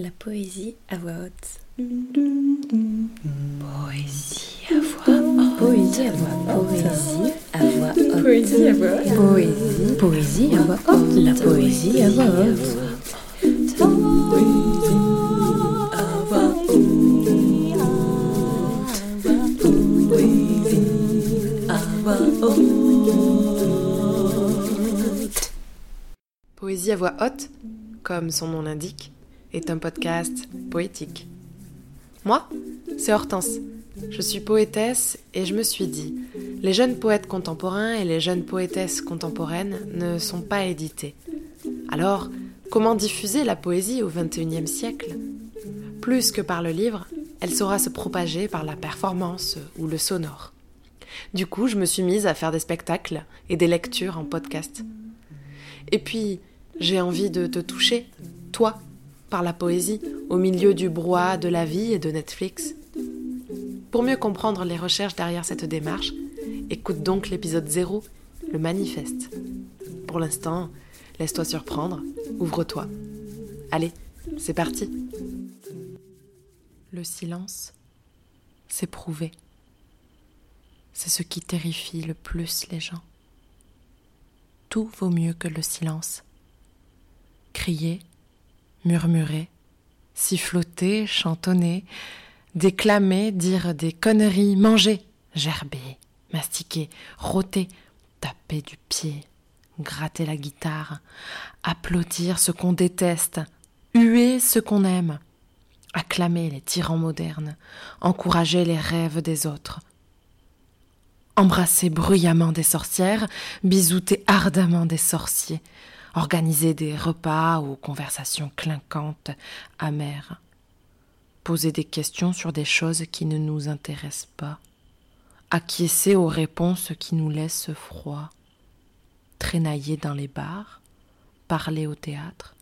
La poésie à voix haute. Poésie à voix haute. Poésie à voix haute. Poésie à voix haute. Poésie. Poésie à voix haute. La poésie à voix haute. Poésie à voix haute, comme son nom l'indique, est un podcast poétique. Moi, c'est Hortense. Je suis poétesse et je me suis dit, les jeunes poètes contemporains et les jeunes poétesses contemporaines ne sont pas édités. Alors, comment diffuser la poésie au XXIe siècle? Plus que par le livre, elle saura se propager par la performance ou le sonore. Du coup, je me suis mise à faire des spectacles et des lectures en podcast. Et puis, j'ai envie de te toucher, toi, par la poésie, au milieu du brouhaha de la vie et de Netflix. Pour mieux comprendre les recherches derrière cette démarche, écoute donc l'épisode 0, le manifeste. Pour l'instant, laisse-toi surprendre, ouvre-toi. Allez, c'est parti. Le silence, c'est prouvé. C'est ce qui terrifie le plus les gens. Tout vaut mieux que le silence crier, murmurer, siffloter, chantonner, déclamer, dire des conneries, manger, gerber, mastiquer, rôter, taper du pied, gratter la guitare, applaudir ce qu'on déteste, huer ce qu'on aime, acclamer les tyrans modernes, encourager les rêves des autres, embrasser bruyamment des sorcières, bisouter ardemment des sorciers, organiser des repas aux conversations clinquantes, amères, poser des questions sur des choses qui ne nous intéressent pas, acquiescer aux réponses qui nous laissent froid, traînailler dans les bars, parler au théâtre,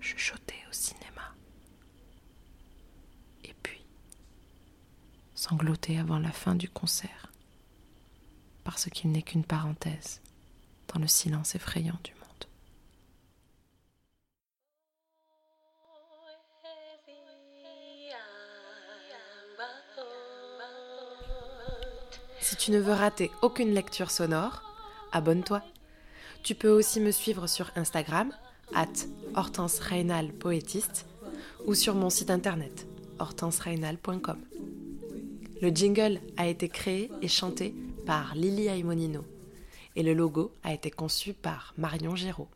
chuchoter au cinéma, et puis sangloter avant la fin du concert, parce qu'il n'est qu'une parenthèse dans le silence effrayant du monde. Si tu ne veux rater aucune lecture sonore, abonne-toi. Tu peux aussi me suivre sur Instagram, at Hortense poétiste, ou sur mon site internet, hortensereinal.com. Le jingle a été créé et chanté par Lily Aimonino, et le logo a été conçu par Marion Giraud.